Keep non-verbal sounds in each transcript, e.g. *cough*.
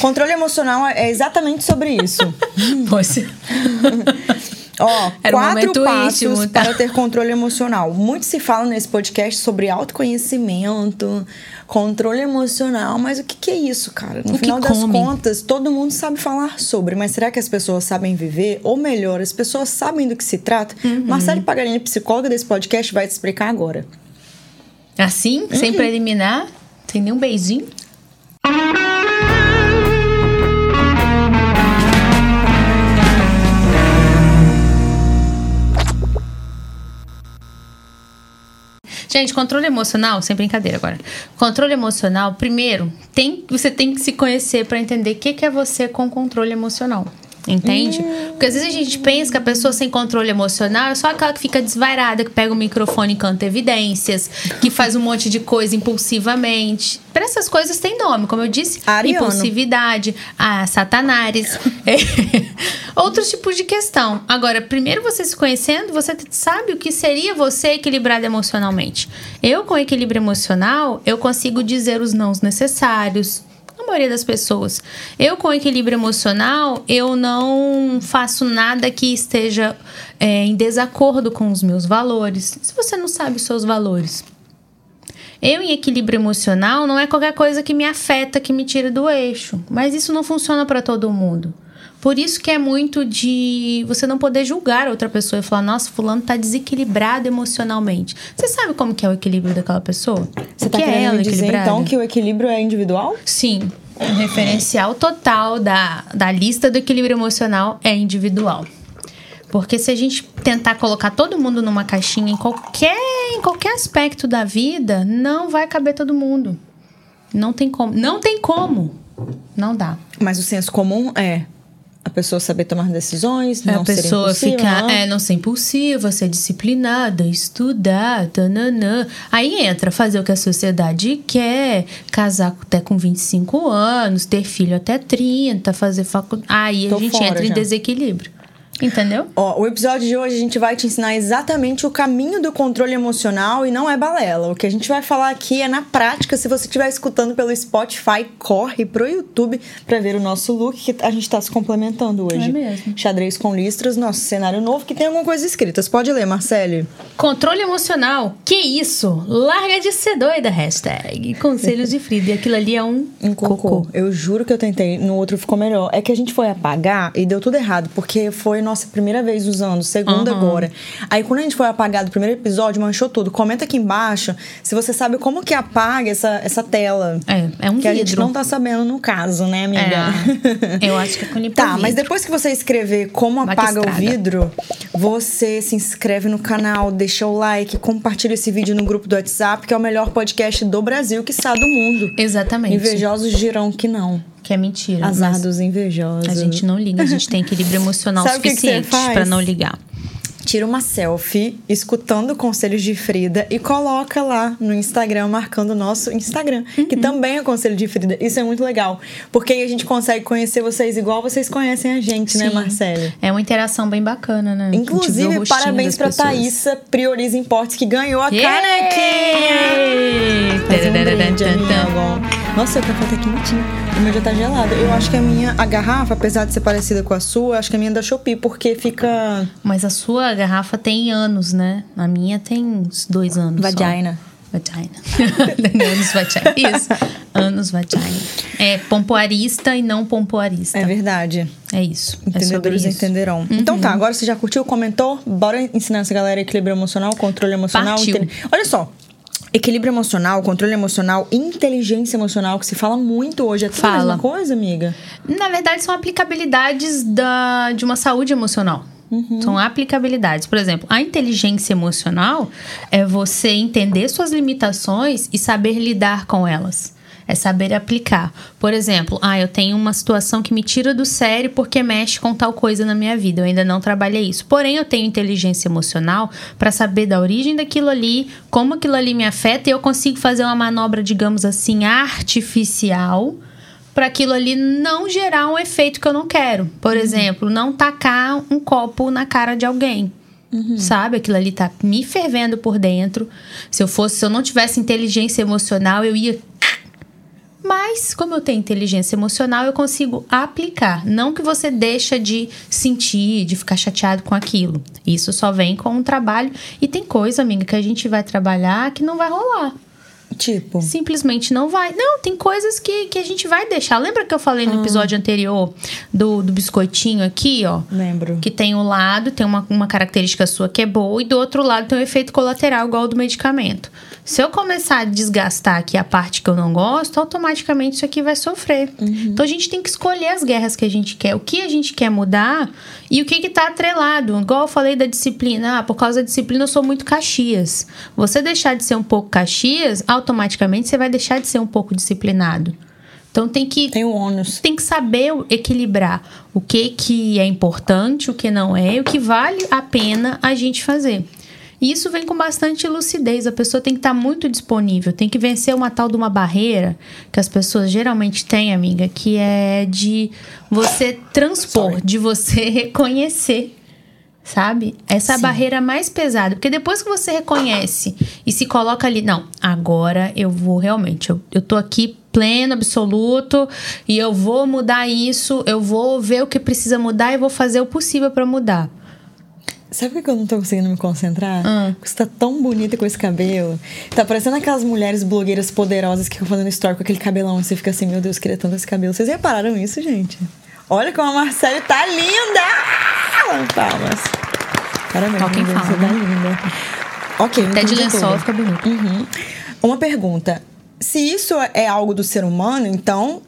Controle emocional é exatamente sobre isso. *laughs* Pois. *laughs* Ó, Era um quatro momento passos íntimo, tá? para ter controle emocional. Muito se fala nesse podcast sobre autoconhecimento, controle emocional, mas o que, que é isso, cara? No O final das contas, todo mundo sabe falar sobre, mas será que as pessoas sabem viver? Ou melhor, as pessoas sabem do que se trata? Uhum. Marcele Pagarini, psicóloga desse podcast, vai te explicar agora. Assim, sem preliminar, sem nenhum beijinho. Gente, controle emocional, sem brincadeira agora. Controle emocional, primeiro, tem, você tem que se conhecer para entender o que, que é você com controle emocional. Entende? Porque às vezes a gente pensa que a pessoa sem controle emocional é só aquela que fica desvairada, que pega o microfone e canta evidências, que faz um monte de coisa impulsivamente. Para essas coisas tem nome, como eu disse, Ariano. impulsividade, a satanares, *laughs* é, outros tipos de questão. Agora, primeiro você se conhecendo, você sabe o que seria você equilibrado emocionalmente. Eu, com equilíbrio emocional, eu consigo dizer os nãos necessários, a maioria das pessoas. Eu, com equilíbrio emocional, eu não faço nada que esteja é, em desacordo com os meus valores. Se você não sabe os seus valores. Eu, em equilíbrio emocional, não é qualquer coisa que me afeta, que me tira do eixo. Mas isso não funciona para todo mundo. Por isso que é muito de você não poder julgar outra pessoa e falar, nossa, fulano tá desequilibrado emocionalmente. Você sabe como que é o equilíbrio daquela pessoa? Você o tá que é querendo ela me dizer, equilibrada? então, que o equilíbrio é individual? Sim, o referencial total da, da lista do equilíbrio emocional é individual. Porque se a gente tentar colocar todo mundo numa caixinha em qualquer, em qualquer aspecto da vida, não vai caber todo mundo. Não tem como. Não tem como. Não dá. Mas o senso comum é a pessoa saber tomar decisões, não a pessoa ser impulsiva, ficar, né? é, não ser impulsiva, ser disciplinada, estudar, tananã. Aí entra fazer o que a sociedade quer, casar até com 25 anos, ter filho até 30, fazer faculdade. Aí Tô a gente entra em já. desequilíbrio. Entendeu? Ó, o episódio de hoje a gente vai te ensinar exatamente o caminho do controle emocional e não é balela. O que a gente vai falar aqui é na prática. Se você estiver escutando pelo Spotify, corre pro YouTube pra ver o nosso look que a gente tá se complementando hoje. É mesmo. Xadrez com listras, nosso cenário novo que tem alguma coisa escrita. Você pode ler, Marcele. Controle emocional. Que isso? Larga de ser doida, hashtag. Conselhos de Frida. E aquilo ali é um, Um cocô. Eu juro que eu tentei, no outro ficou melhor. É que a gente foi apagar e deu tudo errado, porque foi nossa primeira vez usando, segunda Uhum. agora. Aí quando a gente foi apagar do primeiro episódio, manchou tudo. Comenta aqui embaixo se você sabe como que apaga essa, essa tela. É, é um que a vidro. gente não tá sabendo no caso, né, amiga? É, *laughs* eu acho que é com limpa Tá, mas depois que você escrever como que apaga o vidro, você se inscreve no canal, deixa o like, compartilha esse vídeo no grupo do WhatsApp, que é o melhor podcast do Brasil, que está do mundo. Exatamente. Invejosos dirão que não. Que é mentira. Azar dos invejosos. A gente não liga, a gente tem equilíbrio emocional *laughs* que que suficiente faz? pra não ligar. Tira uma selfie escutando conselhos de Frida e coloca lá no Instagram, marcando o nosso Instagram, que Uhum. também é conselho de Frida. Isso é muito legal. Porque aí a gente consegue conhecer vocês igual vocês conhecem a gente, né, Sim. Marcele? É uma interação bem bacana, né? Inclusive, parabéns pra pessoas. Thaísa Prioriza Importes, que ganhou a Yeah! canequinha! Fazer um brinde, amiga. Nossa, o café tá quentinho. O meu já tá gelado. Eu acho que a minha, a garrafa, apesar de ser parecida com a sua, acho que a minha é da Shopee, porque fica Mas a sua garrafa tem anos, né? A minha tem uns dois anos. só. vagina. Vagina. *laughs* anos vagina. Isso. Anos vagina. É pompoarista e não pompoarista. É verdade. É isso. É Entendedores isso. entenderão. Então tá, agora você já curtiu, comentou? Bora ensinar essa galera equilíbrio emocional, controle emocional. Partiu. Olha só. Equilíbrio emocional, controle emocional, inteligência emocional, que se fala muito hoje. É tudo a Fala. mesma coisa, amiga? Na verdade, são aplicabilidades da, de uma saúde emocional. Uhum. São aplicabilidades. Por exemplo, a inteligência emocional é você entender suas limitações e saber lidar com elas. É saber aplicar. Por exemplo, ah, eu tenho uma situação que me tira do sério porque mexe com tal coisa na minha vida. Eu ainda não trabalhei isso. Porém, eu tenho inteligência emocional para saber da origem daquilo ali, como aquilo ali me afeta e eu consigo fazer uma manobra, digamos assim, artificial para aquilo ali não gerar um efeito que eu não quero. Por exemplo, não tacar um copo na cara de alguém. Sabe? Aquilo ali tá me fervendo por dentro. Se eu fosse, se eu não tivesse inteligência emocional, eu ia Mas, como eu tenho inteligência emocional, eu consigo aplicar. Não que você deixa de sentir, de ficar chateado com aquilo. Isso só vem com um trabalho. E tem coisa, amiga, que a gente vai trabalhar que não vai rolar. Tipo. Simplesmente não vai. Não, tem coisas que, que a gente vai deixar. Lembra que eu falei no episódio anterior do, do biscoitinho aqui, ó? Lembro. Que tem um lado, tem uma, uma característica sua que é boa, e do outro lado tem um efeito colateral igual ao do medicamento. Se eu começar a desgastar aqui a parte que eu não gosto, automaticamente isso aqui vai sofrer. Então a gente tem que escolher as guerras que a gente quer, o que a gente quer mudar e o que que tá atrelado. Igual eu falei da disciplina, ah, por causa da disciplina eu sou muito Caxias. Você deixar de ser um pouco Caxias, automaticamente você vai deixar de ser um pouco disciplinado. Então tem que Tem o ônus. tem que saber equilibrar o que que é importante, o que não é, e o que vale a pena a gente fazer. E isso vem com bastante lucidez. A pessoa tem que estar muito disponível, tem que vencer uma tal de uma barreira que as pessoas geralmente têm, amiga, que é de você transpor, Sorry. de você *laughs* reconhecer. Sabe? Essa é Sim. barreira mais pesada. Porque depois que você reconhece e se coloca ali, não, agora eu vou realmente, eu, eu tô aqui pleno, absoluto, e eu vou mudar isso, eu vou ver o que precisa mudar e vou fazer o possível pra mudar. Sabe por que eu não tô conseguindo me concentrar? Ah. Porque você tá tão bonita com esse cabelo. Tá parecendo aquelas mulheres blogueiras poderosas que ficam fazendo story com aquele cabelão. E você fica assim, meu Deus, queria tanto esse cabelo. Vocês repararam isso, gente? Olha como a Marcele tá linda! Palmas. Parabéns, Deus, fala, você tá né? linda. Ok, Até de entendi lençol fica bonito. Uhum. Uma pergunta. Se isso é algo do ser humano, então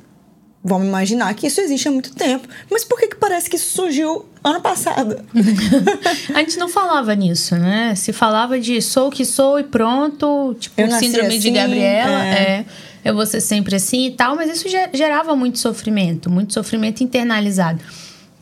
vamos imaginar que isso existe há muito tempo. Mas por que, que parece que isso surgiu ano passado? *laughs* A gente não falava nisso, né? Se falava de sou o que sou e pronto, tipo, síndrome de assim, Gabriela, é. é. Eu vou ser sempre assim e tal, mas isso ge- gerava muito sofrimento, muito sofrimento internalizado.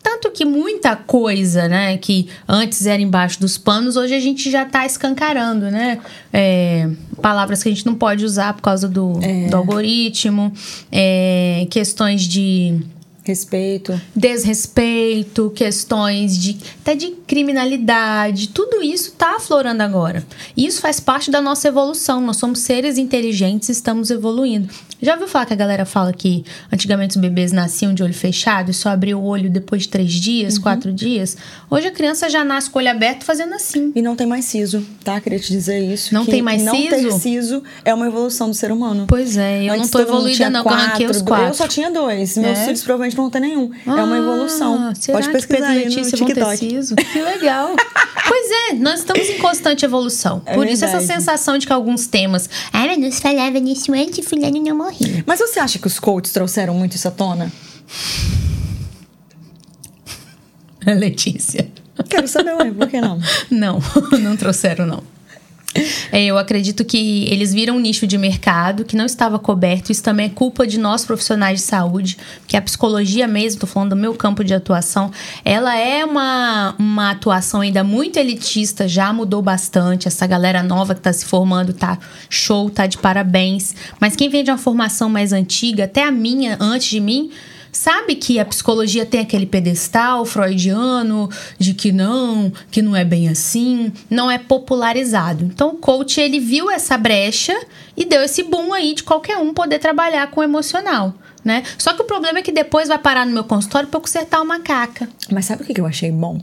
Tanto que muita coisa, né, que antes era embaixo dos panos, hoje a gente já tá escancarando, né? É, palavras que a gente não pode usar por causa do, É. do algoritmo, é, questões de Respeito. desrespeito, questões de até de criminalidade, tudo isso tá aflorando agora. Isso faz parte da nossa evolução. Nós somos seres inteligentes, estamos evoluindo. Já ouviu falar que a galera fala que antigamente os bebês nasciam de olho fechado e só abriam o olho depois de três dias, Uhum. quatro dias? Hoje a criança já nasce com o olho aberto fazendo assim. E não tem mais siso, tá? Queria te dizer isso. Não que tem mais não siso? ter siso é uma evolução do ser humano. Pois é, eu não Antes tô todo mundo evoluída não, que eu arranquei os quatro. Eu só tinha dois. Meus É? filhos provavelmente não vão ter nenhum. é uma Ah, evolução. Será Pode que pesquisar Pedro e aí no TikTok. siso? Que legal. *laughs* pois é, nós estamos em constante evolução. É Por isso essa verdade. sensação de que alguns temas... Ah, mas nos falava nisso antes e fulano não Mas você acha que os coaches trouxeram muito isso à tona? *laughs* Letícia. Quero saber, ué, por que não? *laughs* Não, *laughs* não trouxeram, não. É, eu acredito que eles viram um nicho de mercado que não estava coberto. Isso também é culpa de nós profissionais de saúde, que a psicologia mesmo, tô falando do meu campo de atuação, ela é uma, uma atuação ainda muito elitista, já mudou bastante. Essa galera nova que tá se formando tá show, tá de parabéns. Mas quem vem de uma formação mais antiga, até a minha, antes de mim, Sabe que a psicologia tem aquele pedestal freudiano de que não, que não é bem assim, não é popularizado. Então o coach ele viu essa brecha e deu esse boom aí de qualquer um poder trabalhar com o emocional, né? Só que o problema é que depois vai parar no meu consultório para eu consertar uma caca. Mas sabe o que que eu achei bom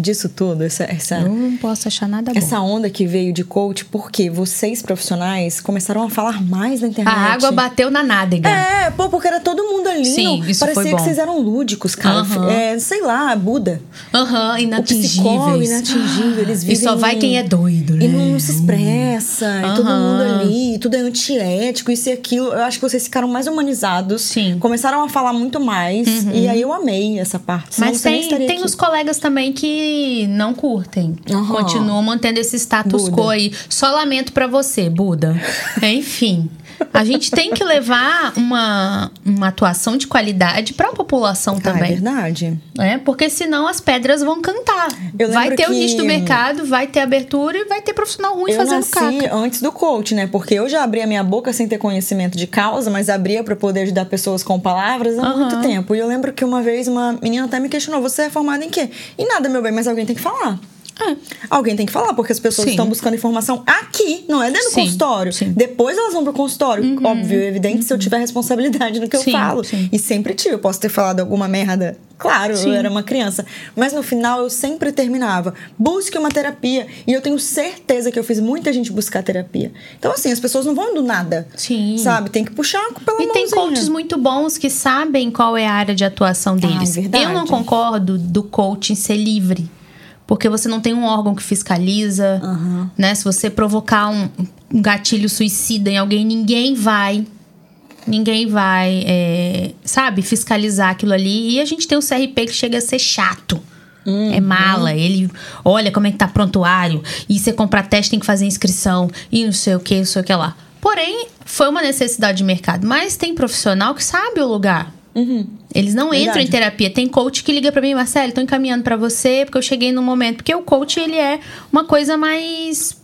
disso tudo? Essa, essa, Eu não posso achar nada bom. essa onda que veio de coach, porque vocês profissionais começaram a falar mais na internet. A água bateu na nádega. É, pô, porque era todo mundo ali. Sim, isso Parecia foi que bom. vocês eram lúdicos, cara. É, sei lá, Buda. Aham, O psicólogo inatingíveis. inatingível, eles E vivem. só vai quem é doido, né? E não se expressa, e todo mundo ali, tudo é antiético, isso e aquilo. Eu acho que vocês ficaram mais humanizados. Sim. Uhum. Começaram a falar muito mais. E aí eu amei essa parte. Mas tem, tem aqui. os colegas também que não curtem. Aham. Continuam mantendo esse status Buda. quo aí. Só lamento pra você, Buda. *laughs* Enfim. A gente tem que levar uma, uma atuação de qualidade pra população Ah, é também. verdade. né? Porque senão as pedras vão cantar. Vai ter o que- nicho do mercado, vai ter abertura e vai ter profissional ruim Eu fazendo caca. antes do coach, né? Porque eu já abri a minha boca sem ter conhecimento de causa, mas abria para poder ajudar pessoas com palavras há Aham. muito tempo. E eu lembro que uma vez uma menina até me questionou: você é formada em quê? Em nada, meu bem, mas alguém tem que falar. Alguém tem que falar, porque as pessoas Sim. estão buscando informação aqui, não é dentro do consultório. sim. Uhum. Depois elas vão pro consultório. Óbvio, evidente, se eu tiver responsabilidade no que Sim, eu falo. E sempre tive. Eu posso ter falado alguma merda. Claro, eu era uma criança. Mas no final eu sempre terminava. Busque uma terapia. E eu tenho certeza que eu fiz muita gente buscar terapia. Então, assim, as pessoas não vão do nada. Sim. Sabe? Tem que puxar pela E tem coaches muito bons que sabem qual é a área de atuação deles. é verdade. Eu não concordo do coaching ser livre. Porque você não tem um órgão que fiscaliza, né? Se você provocar um, um gatilho suicida em alguém, ninguém vai. Ninguém vai, é, sabe, fiscalizar aquilo ali. E a gente tem o CRP que chega a ser chato. É mala, ele olha como é que tá prontuário. E você comprar teste, tem que fazer inscrição. E não sei o que, não sei o que lá. Porém, foi uma necessidade de mercado. Mas tem profissional que sabe o lugar. Eles não entram Verdade. em terapia. Tem coach que liga pra mim, Marcelo, tô encaminhando pra você, porque eu cheguei num momento. Porque o coach, ele é uma coisa mais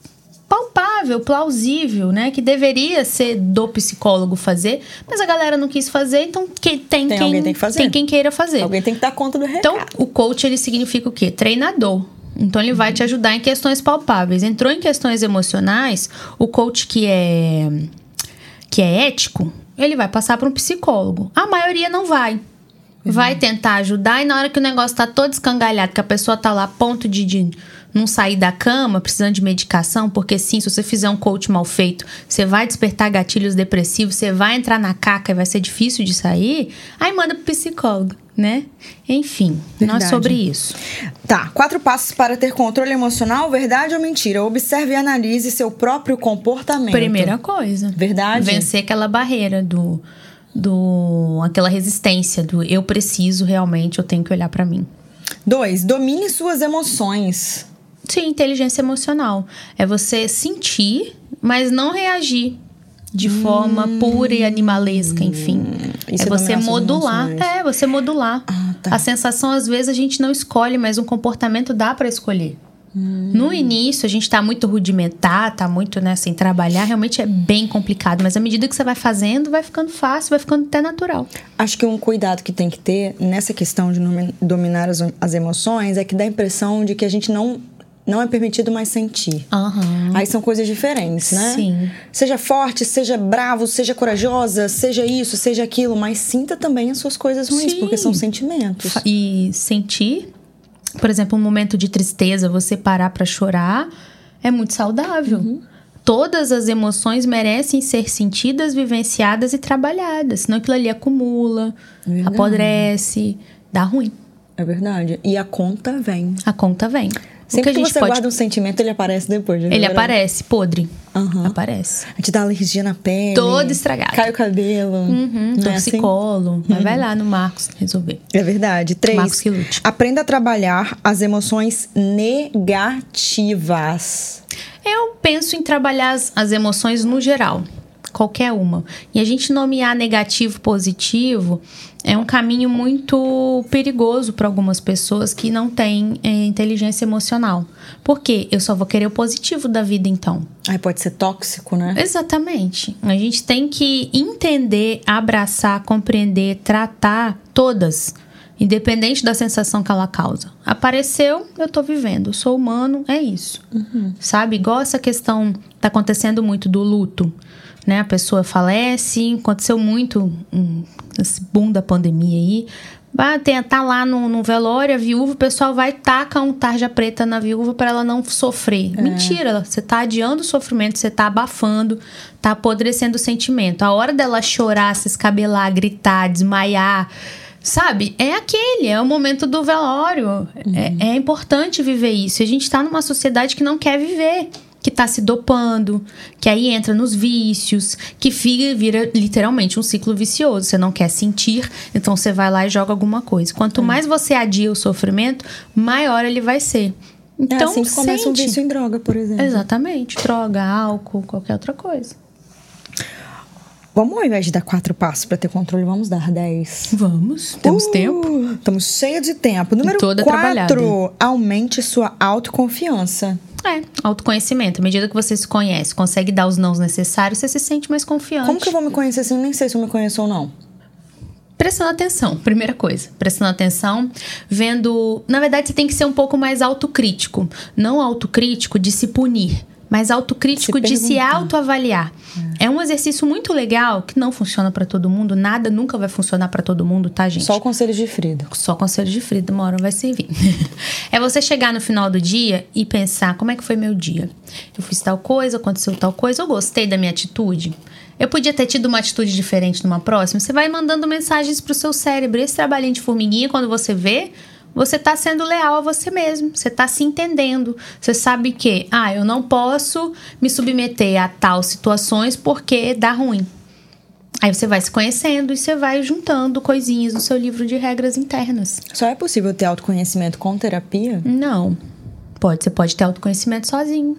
palpável, plausível, né? Que deveria ser do psicólogo fazer, mas a galera não quis fazer, então que, tem, Tem quem, alguém tem que fazer. tem quem queira fazer. Alguém tem que dar conta do recado. Então, o coach, ele significa o quê? Treinador. Então, ele vai te ajudar em questões palpáveis. Entrou em questões emocionais, o coach que é, que é ético, ele vai passar para um psicólogo. A maioria não vai. Vai tentar ajudar e na hora que o negócio tá todo escangalhado, que a pessoa tá lá ponto de, de não sair da cama, precisando de medicação, porque sim, se você fizer um coach mal feito, você vai despertar gatilhos depressivos, você vai entrar na caca e vai ser difícil de sair, aí manda pro psicólogo, né? Enfim, não é Verdade. sobre isso. Tá, quatro passos para ter controle emocional, verdade ou mentira? Observe e analise seu próprio comportamento. Primeira coisa. Verdade? Vencer aquela barreira do do aquela resistência do eu preciso realmente, eu tenho que olhar pra mim. Dois, domine suas emoções. Sim, inteligência emocional é você sentir, mas não reagir de forma pura e animalesca, enfim. Hum. Isso é você modular. É, você modular. Ah, tá. A sensação às vezes a gente não escolhe, mas um comportamento dá pra escolher. Hum. No início, a gente tá muito rudimentar, tá muito, né, sem trabalhar, realmente é bem complicado, mas à medida que você vai fazendo, vai ficando fácil, vai ficando até natural. Acho que um cuidado que tem que ter nessa questão de dominar as, as emoções é que dá a impressão de que a gente não, não é permitido mais sentir. Aham. Aí são coisas diferentes, né? Sim. Seja forte, seja bravo, seja corajosa, seja isso, seja aquilo, mas sinta também as suas coisas ruins, Sim. porque são sentimentos. E sentir, por exemplo, um momento de tristeza, você parar pra chorar, é muito saudável. Uhum. Todas as emoções merecem ser sentidas, vivenciadas e trabalhadas. Senão aquilo ali acumula, Verdade. apodrece, dá ruim. É verdade. E a conta vem. A conta vem. Sempre que, que gente você pode. guarda um sentimento, ele aparece depois. Ele aparece podre. Aham. Aparece. A te dá alergia na pele. Todo estragado. Cai o cabelo. Uhum, Não tô é assim? *laughs* Mas vai lá no Marcos resolver. É verdade. Três. Marcos que lute. Aprenda a trabalhar as emoções negativas. Eu penso em trabalhar as, as emoções no geral, qualquer uma. E a gente nomear negativo, positivo é um caminho muito perigoso para algumas pessoas que não têm é, inteligência emocional. Por quê? Eu só vou querer o positivo da vida então. Aí pode ser tóxico, né? Exatamente. A gente tem que entender, abraçar, compreender, tratar todas, independente da sensação que ela causa. Apareceu, eu tô vivendo. Sou humano, é isso. Sabe? Igual essa questão tá acontecendo muito do luto. Né? A pessoa falece, aconteceu muito hum, esse boom da pandemia aí. Vai tem- tá lá no, no velório, a viúva, o pessoal vai e taca um tarja preta na viúva para ela não sofrer. Mentira, você tá adiando o sofrimento, você tá abafando, tá apodrecendo o sentimento. A hora dela chorar, se escabelar, gritar, desmaiar, sabe? É aquele, é o momento do velório. É, é importante viver isso. A gente tá numa sociedade que não quer viver que tá se dopando, que aí entra nos vícios, que fica, vira literalmente um ciclo vicioso. Você não quer sentir, então você vai lá e joga alguma coisa. Quanto mais você adia o sofrimento, maior ele vai ser. Então, é assim que começa um vício em droga, por exemplo. Exatamente. Droga, álcool, qualquer outra coisa. Vamos, ao invés de dar quatro passos para ter controle, vamos dar dez. Vamos, temos Uh, tempo. Estamos cheios de tempo. Número toda quatro, aumente sua autoconfiança. É, autoconhecimento. À medida que você se conhece, consegue dar os nãos necessários, você se sente mais confiante. Como que eu vou me conhecer eu nem sei se eu me conheço ou não? prestando atenção, primeira coisa. Prestando atenção, vendo. Na verdade, você tem que ser um pouco mais autocrítico. Não autocrítico de se punir, mas autocrítico Se de se autoavaliar. É. um exercício muito legal que não funciona pra todo mundo. Nada nunca vai funcionar pra todo mundo, tá, gente? Só conselho de Frida. Só conselho de Frida, uma hora vai servir. *laughs* é você chegar no final do dia e pensar como é que foi meu dia. Eu fiz tal coisa, aconteceu tal coisa, eu gostei da minha atitude. Eu podia ter tido uma atitude diferente numa próxima. Você vai mandando mensagens pro seu cérebro. Esse trabalhinho de formiguinha, quando você vê, você tá sendo leal a você mesmo. Você tá se entendendo. Você sabe que, ah, eu não posso me submeter a tal situações porque dá ruim. Aí você vai se conhecendo e você vai juntando coisinhas no seu livro de regras internas. Só é possível ter autoconhecimento com terapia? Não. Pode, você pode ter autoconhecimento sozinho.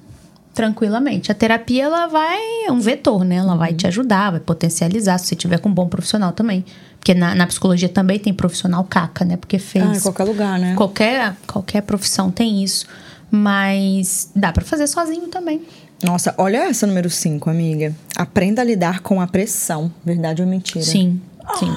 Tranquilamente. A terapia, ela vai. É um vetor, né? Ela vai te ajudar, vai potencializar, se você tiver com um bom profissional também. Porque na, na psicologia também tem profissional caca, né? Porque fez. Ah, em qualquer lugar, né? Qualquer, qualquer profissão tem isso. Mas dá pra fazer sozinho também. Nossa, olha essa número 5, amiga. Aprenda a lidar com a pressão. Verdade ou mentira? Sim, sim.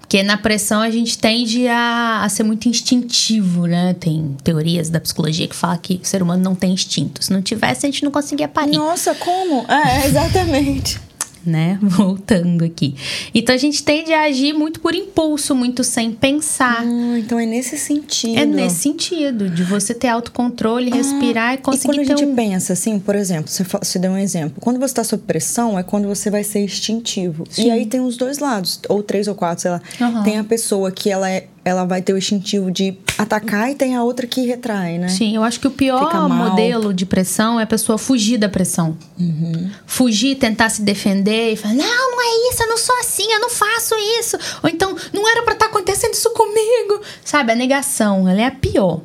Porque na pressão a gente tende a, a ser muito instintivo, né? Tem teorias da psicologia que falam que o ser humano não tem instinto. Se não tivesse, a gente não conseguia parir. Nossa, como? É, *laughs* exatamente. Né? *laughs* Voltando aqui. Então a gente tende a agir muito por impulso, muito sem pensar. Ah, então é nesse sentido. É nesse sentido, de você ter autocontrole, respirar e E conseguir quando a gente um... pensa assim, por exemplo, você, você deu um exemplo. Quando você está sob pressão, é quando você vai ser instintivo. E aí tem os dois lados, ou três ou quatro, sei lá. Aham. Tem a pessoa que ela, é, ela vai ter o instintivo de atacar e tem a outra que retrai, né? Sim, eu acho que o pior modelo de pressão é a pessoa fugir da pressão. Uhum. Fugir, tentar se defender e falar: não, não é isso, eu não sou assim, eu não faço isso. Ou então, não era pra estar acontecendo isso comigo. Sabe, a negação, ela é a pior.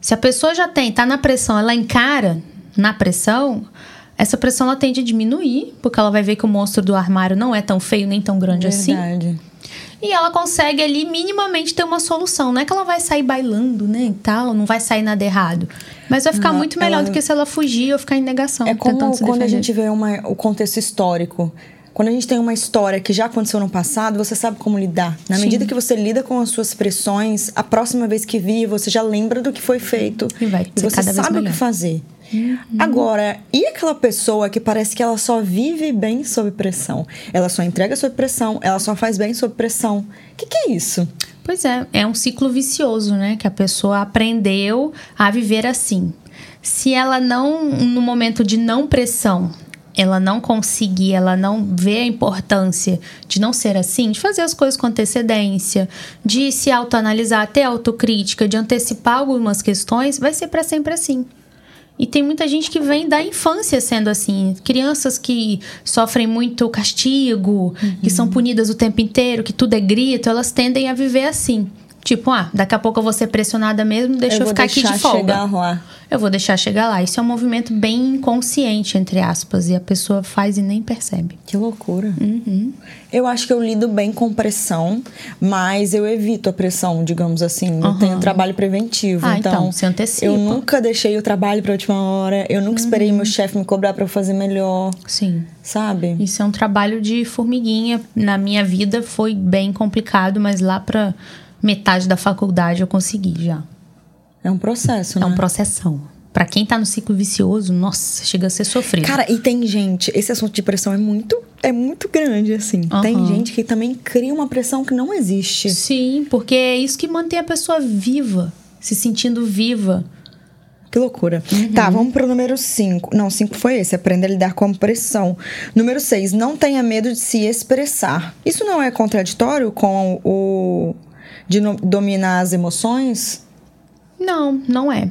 Se a pessoa já tem, tá na pressão, ela encara na pressão, essa pressão ela tende a diminuir, porque ela vai ver que o monstro do armário não é tão feio nem tão grande assim. Verdade. E ela consegue ali minimamente ter uma solução. Não é que ela vai sair bailando, né, e tal, não vai sair nada errado. Mas vai ficar Não, muito melhor ela- do que se ela fugir ou ficar em negação, É como quando a defender. gente vê uma, o contexto histórico. Quando a gente tem uma história que já aconteceu no passado, você sabe como lidar. Na Sim. medida que você lida com as suas pressões, a próxima vez que vir, você já lembra do que foi feito. E vai ser você sabe o que fazer. Agora, e aquela pessoa que parece que ela só vive bem sob pressão? Ela só entrega sob pressão, ela só faz bem sob pressão. O que, que é isso? Pois é, é um ciclo vicioso, né? Que a pessoa aprendeu a viver assim. Se ela não, no momento de não pressão, ela não conseguir, ela não vê a importância de não ser assim, de fazer as coisas com antecedência, de se autoanalisar, ter autocrítica, de antecipar algumas questões, vai ser para sempre assim. E tem muita gente que vem da infância sendo assim. Crianças que sofrem muito castigo, que são punidas o tempo inteiro, que tudo é grito, elas tendem a viver assim. Tipo, ah, daqui a pouco eu vou ser pressionada mesmo, deixa eu, vou ficar aqui de folga. chegar lá. Eu vou deixar chegar lá. Isso é um movimento bem inconsciente, entre aspas, e a pessoa faz e nem percebe. Que loucura. Uhum. Eu acho que eu lido bem com pressão, mas eu evito a pressão, digamos assim. Eu tenho trabalho preventivo. Ah, então, então, se antecipa. Eu nunca deixei o trabalho pra última hora. Eu nunca esperei Uhum. meu chefe me cobrar pra eu fazer melhor, Sim. sabe? Isso é um trabalho de formiguinha. Na minha vida foi bem complicado, mas lá pra metade da faculdade eu consegui já. É um processo, É né? um processão. Pra quem tá no ciclo vicioso, nossa, chega a ser sofrido. Cara, e tem gente, esse assunto de pressão é muito, é muito grande, assim. Tem Aham. gente que também cria uma pressão que não existe. Sim, porque é isso que mantém a pessoa viva, se sentindo viva. Que loucura. Uhum. Tá, vamos pro número 5. Não, 5 foi esse, aprenda a lidar com a pressão. Número 6, não tenha medo de se expressar. Isso não é contraditório com o de dominar as emoções? Não, não é.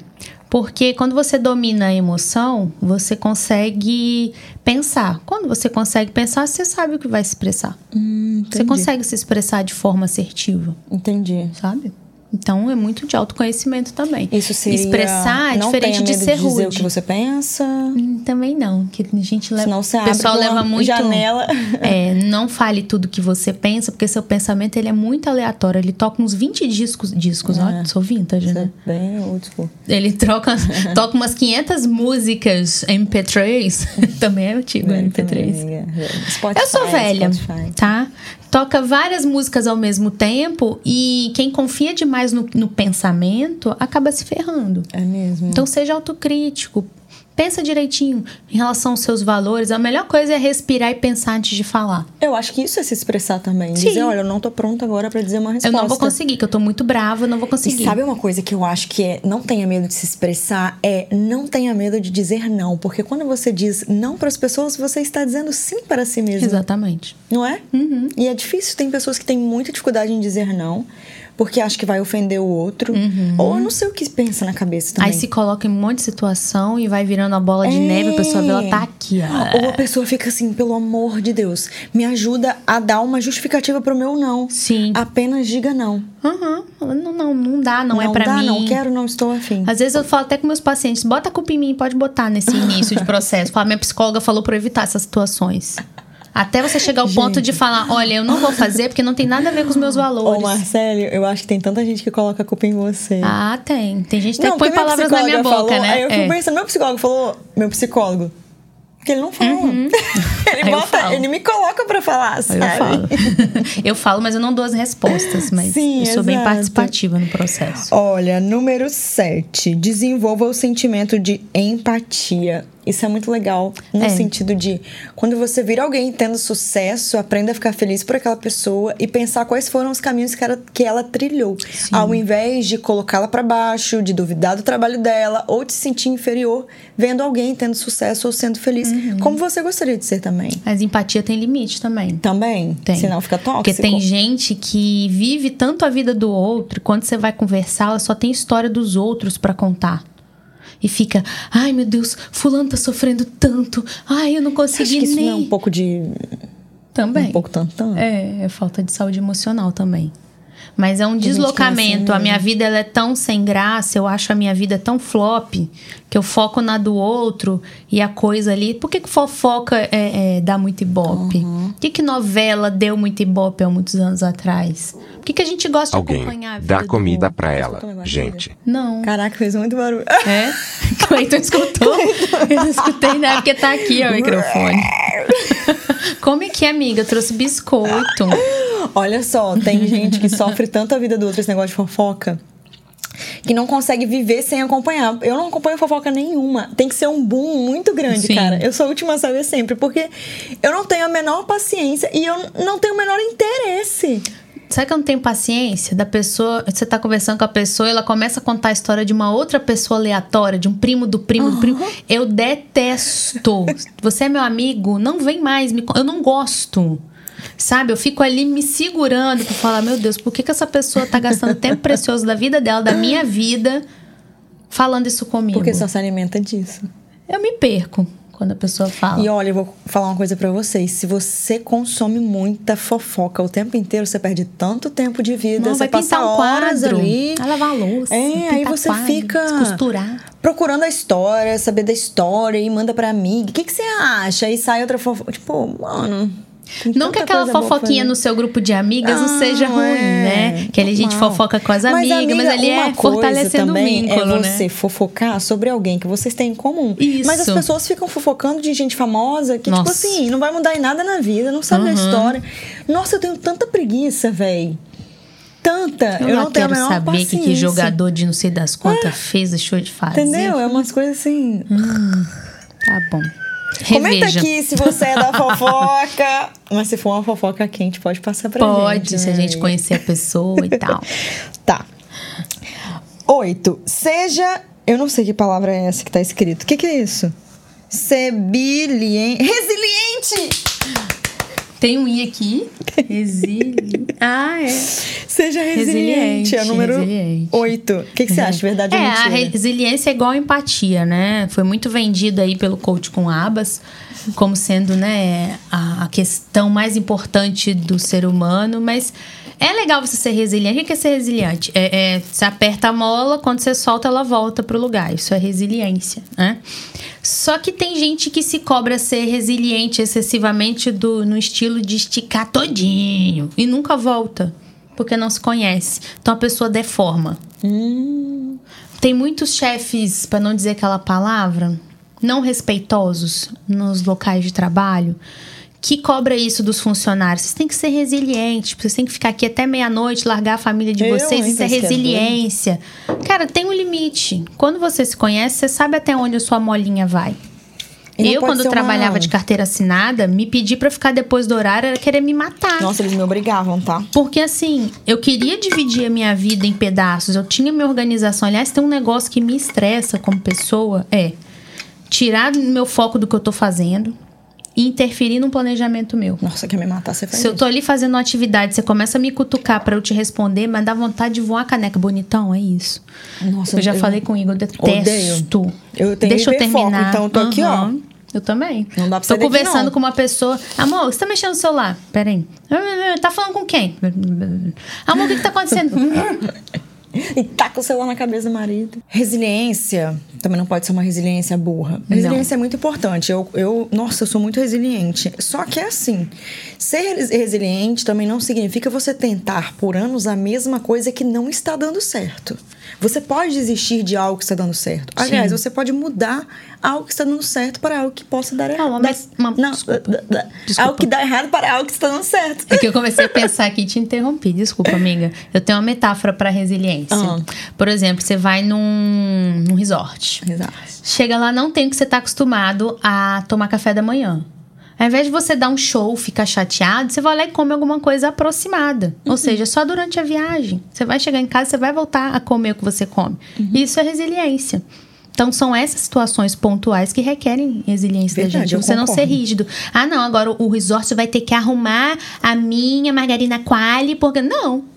Porque quando você domina a emoção, você consegue pensar. Quando você consegue pensar, você sabe o que vai se expressar. Hum, Você consegue se expressar de forma assertiva, Entendi. sabe? Então é muito de autoconhecimento também. Isso seria Expressar é diferente de ser de dizer rude. o que você pensa. Hum, Também não, que a gente leva. Senão você o abre pessoal uma leva muito. janela. *laughs* É, não fale tudo que você pensa, porque seu pensamento ele é muito aleatório. Ele toca uns 20 discos, discos, ó, sou vintage, Isso né? é bem old school. Ele troca, *laughs* toca umas 500 músicas MP3. *laughs* também é antigo, Bem, MP3. também, é. Spotify, Eu sou velha, Spotify. tá? Toca várias músicas ao mesmo tempo e quem confia demais no, no pensamento acaba se ferrando. É mesmo. Então seja autocrítico. Pensa direitinho em relação aos seus valores. A melhor coisa é respirar e pensar antes de falar. Eu acho que isso é se expressar também. Sim. Dizer, olha, eu não tô pronta agora pra dizer uma resposta. Eu não vou conseguir, que eu tô muito brava, eu não vou E conseguir. sabe uma coisa que eu acho que é não tenha medo de se expressar? É não tenha medo de dizer não. Porque quando você diz não para as pessoas, você está dizendo sim para si mesmo. Exatamente. Não é? Uhum. E é difícil, tem pessoas que têm muita dificuldade em dizer não, porque acham que vai ofender o outro. Ou eu não sei o que pensa na cabeça também. Uhum. Aí se coloca em um monte de situação e vai virando a bola de É. neve, a pessoa vê ela tá aqui, ó. Ou a pessoa fica assim, pelo amor de Deus, me ajuda a dar uma justificativa pro meu não. Sim. Apenas diga não. Aham. Não, não, não dá, não, é pra dá, mim. não quero, não estou afim. Às vezes eu falo até com meus pacientes, bota a culpa em mim, pode botar nesse início de *laughs* processo. Fala, minha psicóloga falou pra eu evitar essas situações. Até você chegar ao ponto de falar, olha, eu não vou fazer porque não tem nada a ver com os meus Ô, valores. Marcelo, eu acho que tem tanta gente que coloca a culpa em você. Ah, tem. Tem gente que porque põe palavras na minha psicóloga boca, falou, né? Aí eu fico É. pensando, meu psicólogo falou, meu psicólogo. Porque ele não fala. *laughs* Aí ele, bota, ele me coloca pra falar, sabe? eu falo. *laughs* eu falo, mas eu não dou as respostas. Mas Sim, eu sou bem exato. participativa no processo. Olha, número 7. Desenvolva o sentimento de empatia. Isso é muito legal, no É. sentido de quando você vira alguém tendo sucesso, aprenda a ficar feliz por aquela pessoa e pensar quais foram os caminhos que ela, que ela trilhou. Ao invés de colocá-la pra baixo, de duvidar do trabalho dela ou de se sentir inferior vendo alguém tendo sucesso ou sendo feliz, Uhum. como você gostaria de ser também. Mas empatia tem limite também. Também, Tem. senão fica tóxico. Porque tem gente que vive tanto a vida do outro, quando você vai conversar, ela só tem história dos outros pra contar. E fica, ai meu Deus, fulano tá sofrendo tanto. Ai, eu não Acho consegui que isso nem. não é um pouco de Também. um pouco tantão. É, é falta de saúde emocional também. Mas é um assim deslocamento. a minha vida ela é tão sem graça, eu acho a minha vida tão flop, que eu foco na do outro e a coisa ali. Por que, que fofoca é, é, dá muito ibope? Uhum. Por que, que novela deu muito ibope há muitos anos atrás? Por que, que a gente gosta de Alguém acompanhar a vida dá comida Você ela, gente. Não. Caraca, fez muito barulho. É? *laughs* Cleiton escutou? Eu não escutei nada porque tá aqui ó, o microfone. *laughs* Como é que é, amiga? Eu trouxe biscoito. Olha só, tem gente que sofre tanto a vida do outro esse negócio de fofoca que não consegue viver sem acompanhar. Eu não acompanho fofoca nenhuma. Tem que ser um boom muito grande, Sim. cara. Eu sou a última a saber sempre, porque eu não tenho a menor paciência e eu não tenho o menor interesse. Sabe que eu não tenho paciência da pessoa? Você tá conversando com a pessoa e ela começa a contar a história de uma outra pessoa aleatória, de um primo do primo do primo. Eu detesto. Você é meu amigo, não vem mais. Me... Eu não gosto. Sabe? Eu fico ali me segurando pra falar: meu Deus, por que, que essa pessoa tá gastando tempo precioso da vida dela, da minha vida, falando isso comigo? Porque só se alimenta disso. Eu me perco quando a pessoa fala. E olha, eu vou falar uma coisa pra vocês. Se você consome muita fofoca o tempo inteiro, você perde tanto tempo de vida. Não, você vai passa pintar um horas quadro, ali. vai lavar a louça, É, aí você quadro, fica costurar. procurando a história, saber da história e manda pra amiga. O que, que você acha? Aí sai outra fofoca. Tipo, mano. Não que aquela fofoquinha no seu grupo de amigas não Ah, seja ruim, é. né? Que ali a gente fofoca com as Mas, amigas, mas, amiga, ali uma é fortalecendo o também vínculo, é né? você fofocar sobre alguém que vocês têm em comum. Isso. Mas as pessoas ficam fofocando de gente famosa que, Nossa. tipo assim, não vai mudar em nada na vida, não sabe Uhum. história. Nossa, eu tenho tanta preguiça, véi. Tanta. Eu, Eu, não não a quero saber que, que jogador de não sei das quantas fez, deixou de fazer. Entendeu? É umas coisas assim. Tá bom. Comenta aqui se você é da fofoca. *laughs* Mas se for uma fofoca quente, pode passar pra Pode, gente. se a né, gente amiga? conhecer a pessoa e tal. *laughs* Tá. Oito. Seja. Eu não sei que palavra é essa que tá escrito. O que, que é isso? Sebiliente. Resiliente! Tem um I aqui. Resili... *laughs* Ah, é. Seja resiliente. Resiliente, é o número resiliente. oito. O que, que você acha? Verdade ou É, a resiliência é igual a empatia, né? Foi muito vendido aí pelo coach com abas. como sendo né, a, a questão mais importante do ser humano, mas é legal você ser resiliente. O que é ser resiliente? É, é, você aperta a mola, quando você solta, ela volta pro lugar. Isso é resiliência, né? Só que tem gente que se cobra ser resiliente excessivamente do, no estilo de esticar todinho e nunca volta, porque não se conhece. Então a pessoa deforma. Hum. Tem muitos chefes, para não dizer aquela palavra, não respeitosos nos locais de trabalho que cobra isso dos funcionários. Vocês têm que ser resilientes, vocês têm que ficar aqui até meia-noite, largar a família de Eu, vocês, isso é resiliência. Cara, tem um limite. Quando você se conhece, você sabe até onde a sua molinha vai. Eu, quando ser uma- trabalhava de carteira assinada, me pedir pra ficar depois do horário era querer me matar. Nossa, eles me obrigavam, tá? Porque assim, eu queria dividir a minha vida em pedaços, eu tinha minha organização. Aliás, tem um negócio que me estressa como pessoa, é tirar meu foco do que eu tô fazendo e interferir num planejamento meu. Nossa, quer me matar, você faz Se eu isso. tô ali fazendo uma atividade, você começa a me cutucar pra eu te responder, mas dá vontade de voar a caneca bonitão, é isso. Nossa, eu já falei com o Igor, eu detesto. Eu tenho Deixa eu terminar. então eu tô aqui, ó. Eu também. Não dá pra Tô conversando com uma pessoa. Amor, você tá mexendo no celular? Peraí. Tá falando com quem? Amor, o que, que tá acontecendo? *laughs* *laughs* E taca o celular na cabeça do marido. Resiliência também não pode ser uma resiliência burra. Resiliência é muito importante. Eu, eu, nossa, eu sou muito resiliente. Só que é assim: ser res- resiliente também não significa você tentar por anos a mesma coisa que não está dando certo. Você pode desistir de algo que está dando certo. Aliás, você pode mudar algo que está dando certo para algo que possa dar errado. Não, mas- uma- não, desculpa. da- da- Desculpa. algo que dá errado para algo que está dando certo. É que eu comecei a pensar aqui e te interrompi. Desculpa, amiga. Eu tenho uma metáfora pra resiliência. Ah. Por exemplo, você vai num, num resort. Exato. Chega lá, não tem o que você tá acostumado a tomar café da manhã. Ao invés de você dar um show, ficar chateado, você vai lá e come alguma coisa aproximada. Ou seja, só durante a viagem. Você vai chegar em casa, você vai voltar a comer o que você come. Isso é resiliência. Então, são essas situações pontuais que requerem resiliência da Verdade, gente. eu Você não ser rígido. Ah, não, agora o resort vai ter que arrumar a minha margarina quali, porque. Não.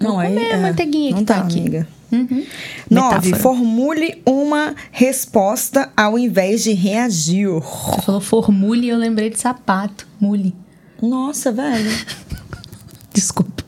Não, Vou aí, comer a é, manteiguinha não que tá dá, aqui. amiga. Uhum. 9. Metáfora. Formule uma resposta ao invés de reagir. Você falou formule e eu lembrei de sapato. Mule. Nossa, velho. *laughs* Desculpa.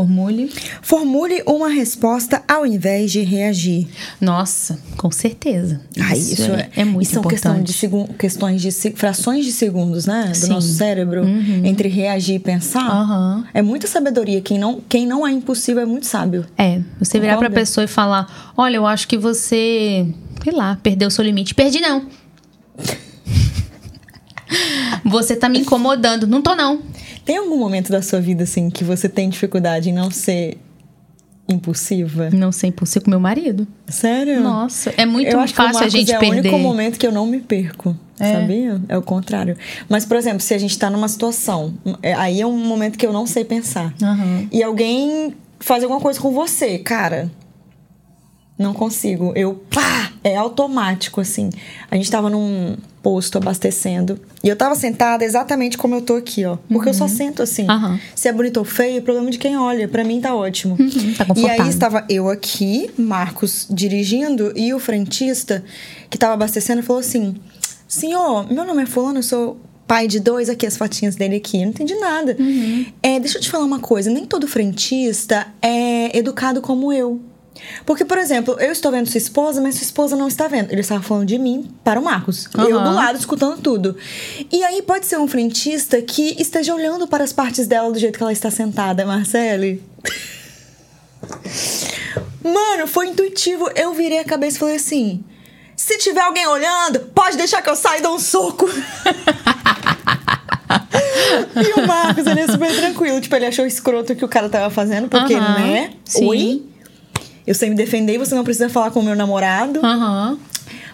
Formule. Formule uma resposta ao invés de reagir. Nossa, com certeza. Ai, isso, é, é muito são importante. segun- questões de frações de segundos, né? Do Sim. Uhum. nosso cérebro entre reagir e pensar. Aham. É muita sabedoria. Quem não, quem não é impossível é muito sábio. É, você virar pra Concorda? pessoa e falar: Olha, eu acho que você, sei lá, perdeu o seu limite. Perdi, não. *laughs* Você tá me incomodando. Não tô, não. Tem algum momento da sua vida assim que você tem dificuldade em não ser impulsiva? Não sei impossível com meu marido. Sério? Nossa, é muito eu acho fácil a gente é perder. o único momento que eu não me perco, É. sabia? É o contrário. Mas, por exemplo, se a gente tá numa situação, é- aí é um momento que eu não sei pensar. Aham. E alguém faz alguma coisa com você, cara. Não consigo. Eu, pá, é automático, assim. A gente tava num posto abastecendo. E eu tava sentada exatamente como eu tô aqui, ó. Porque eu só sento assim. Uhum. Se é bonito ou feio, é problema de quem olha. Pra mim tá ótimo. tá e aí estava eu aqui, Marcos dirigindo, e o frentista que tava abastecendo falou assim: Senhor, meu nome é Fulano, eu sou pai de dois, aqui as fotinhas dele aqui. Eu não entendi nada. É, deixa eu te falar uma coisa: nem todo frentista é educado como eu. Porque, por exemplo, eu estou vendo sua esposa, mas sua esposa não está vendo. Ele estava falando de mim para o Marcos. Eu Aham. do lado escutando tudo. E aí pode ser um frentista que esteja olhando para as partes dela do jeito que ela está sentada, Marcele. Mano, foi intuitivo. Eu virei a cabeça e falei assim: se tiver alguém olhando, pode deixar que eu saia e dou um soco. *laughs* e o Marcos, ele é super tranquilo. Tipo, ele achou escroto o que o cara tava fazendo, porque, Aham, né? sim. Oi? Eu sei me defender, você não precisa falar com o meu namorado. Aham.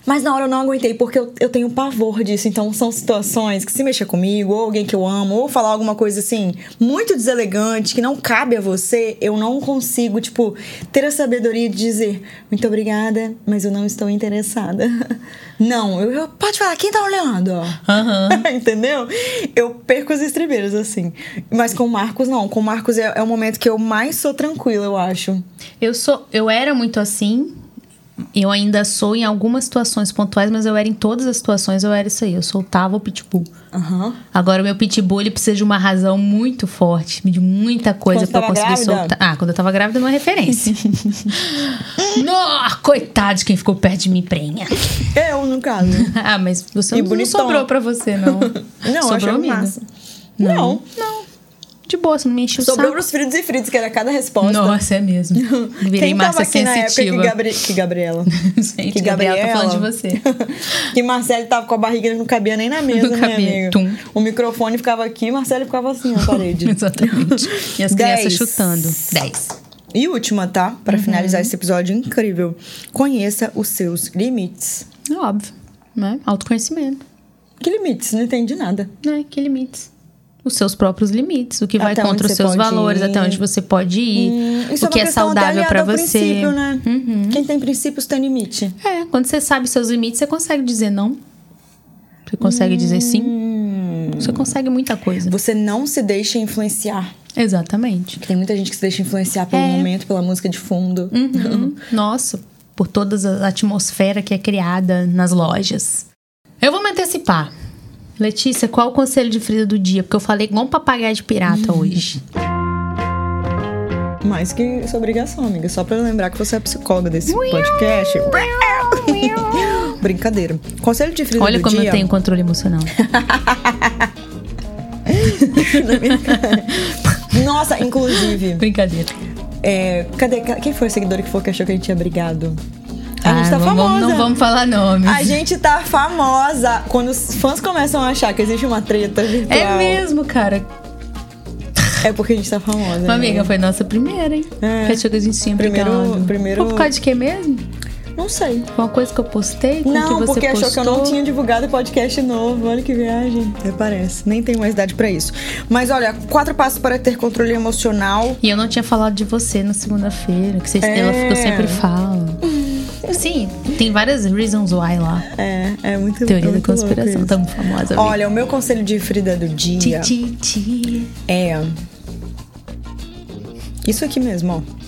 Mas na hora eu não aguentei, porque eu, eu tenho pavor disso. Então são situações que se mexer comigo, ou alguém que eu amo, ou falar alguma coisa assim, muito deselegante, que não cabe a você, eu não consigo, tipo, ter a sabedoria de dizer, muito obrigada, mas eu não estou interessada. *laughs* Não, eu, eu- pode falar, quem tá olhando? Aham. *laughs* Entendeu? Eu perco as estribeiras, assim. Mas com o Marcos, não. Com o Marcos é, é o momento que eu mais sou tranquila, eu acho. Eu sou, eu era muito assim. Eu ainda sou em algumas situações pontuais, mas eu era em todas as situações, eu era isso aí. Eu soltava o pitbull. Aham. Agora, o meu pitbull, ele precisa de uma razão muito forte, de muita coisa Quando pra eu tava conseguir grávida? soltar. Ah, quando eu tava grávida, não é referência. *laughs* Nossa, coitado de quem ficou perto de mim, prenha. Eu, no caso. *laughs* ah, mas você E não, não sobrou pra você, não. *laughs* Não, sobrou amiga. massa. Não. Não. De boa, você não me enche o Sobrou saco. pros fritos e fritos, que era cada resposta. Nossa, é mesmo. *laughs* Virei Quem Márcia aqui na época que, sensitiva. Gabri... que Gabriela? *laughs* Gente, que Gabriela tá Gabriela. falando de você. *laughs* que Marcelo tava com a barriga, ele não cabia nem na mesa, Não né, cabia. amiga? Tum. O microfone ficava aqui, Marcelo ficava assim na parede. Exatamente. E as Dez. crianças chutando. 10. E última, tá? Pra Uhum. finalizar esse episódio incrível. Conheça os seus limites. É óbvio. Né? Autoconhecimento. Que limites? Não entendi nada. Né? Que limites? Os seus próprios limites. O que vai Até contra os seus valores, ir. até onde você pode ir. Hum, o que é, é questão até saudável ao você. né? Uhum. Quem tem princípios tem limite. É, quando você sabe seus limites, você consegue dizer não. Você consegue dizer sim. Hum. Você consegue muita coisa. Você não se deixa influenciar. Exatamente. Tem muita gente que se deixa influenciar pelo É. momento, pela música de fundo. Uhum. *laughs* Nossa, por toda a atmosfera que é criada nas lojas. Eu vou me antecipar. Letícia, qual o conselho de Frida do dia? Porque eu falei igual um papagaio de pirata *laughs* hoje. Mais que sua obrigação, amiga. Só pra lembrar que você é psicóloga desse podcast. *laughs* Brincadeira. Conselho de Frida Olha do como dia. eu tenho controle emocional. *laughs* Nossa, inclusive. Brincadeira. é, cadê? Quem foi a seguidora que falou que achou que a gente tinha brigado? A gente Ah, tá não, famosa. vamos, não vamos falar nomes. A gente tá famosa. Quando os fãs começam a achar que existe uma treta virtual. É mesmo, cara. É porque a gente tá famosa. Uma né? amiga, foi nossa primeira, hein? É. Que achou que a gente tinha Primeiro- brigado. primeiro- Foi por causa de quê mesmo? Não sei. Foi uma coisa que eu postei? Com que Não, você porque postou? achou que eu não tinha divulgado o podcast novo. Olha que viagem. Até parece. Nem tenho mais idade pra isso. Mas olha, quatro passos para ter controle emocional. E eu não tinha falado de você na segunda-feira, que vocês, É. ela ficou sempre fala. Sim, tem várias reasons why lá. É, é muito Teoria da muito louco conspiração, tão famosa. Olha, o meu conselho de Frida do dia Ti, ti, ti. é. Isso aqui mesmo, ó.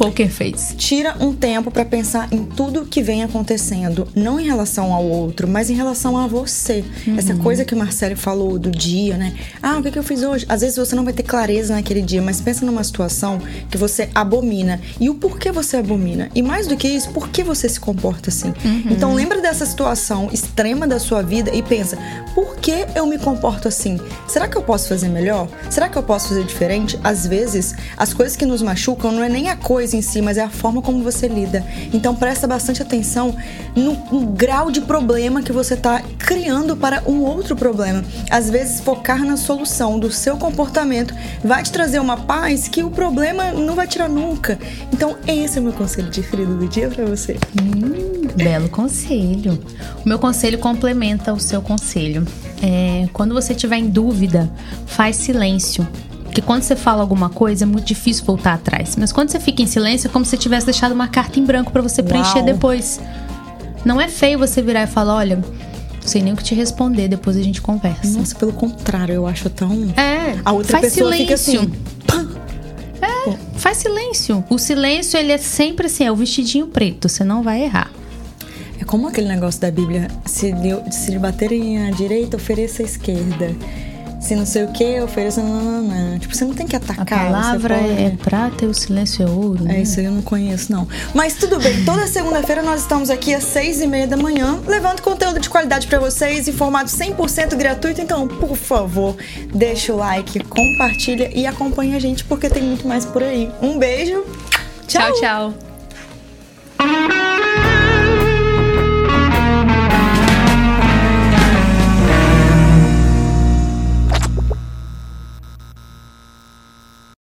Poker face. Tira um tempo pra pensar em tudo que vem acontecendo, não em relação ao outro, mas em relação a você. Essa coisa que o Marcelo falou do dia, né? Ah, o que, que eu fiz hoje? Às vezes você não vai ter clareza naquele dia, mas pensa numa situação que você abomina e o porquê você abomina. E mais do que isso, por que você se comporta assim? Então lembra dessa situação extrema da sua vida e pensa: por que eu me comporto assim? Será que eu posso fazer melhor? Será que eu posso fazer diferente? Às vezes, as coisas que nos machucam não é nem a coisa em si, mas é a forma como você lida. Então presta bastante atenção no, no grau de problema que você está criando para um outro problema. Às vezes, focar na solução do seu comportamento vai te trazer uma paz que o problema não vai tirar nunca. Então, esse é o meu conselho de ferido do dia para você. Hum, belo conselho. O meu conselho complementa o seu conselho. É, quando você tiver em dúvida, faz silêncio. Porque quando você fala alguma coisa, é muito difícil voltar atrás. Mas quando você fica em silêncio, é como se você tivesse deixado uma carta em branco pra você preencher Uau. depois. Não é feio você virar e falar: olha, não sei nem o que te responder, depois a gente conversa. Nossa, pelo contrário, eu acho tão. É, A outra faz pessoa silêncio. fica assim. É, faz silêncio. O silêncio, ele é sempre assim, é o vestidinho preto, você não vai errar. É como aquele negócio da Bíblia: se lhe, se baterem à direita, ofereça à esquerda. Se não sei o que, ofereça. Não, não, não. Tipo, você não tem que A atacar. palavra você pode... é prata e o silêncio é ouro. né? É isso aí, eu não conheço, não. Mas tudo bem, toda segunda-feira nós estamos aqui às seis e meia da manhã, levando conteúdo de qualidade pra vocês, em formato 100% gratuito. Então, por favor, deixa o like, compartilha e acompanha a gente, porque tem muito mais por aí. Um beijo. Tchau, tchau.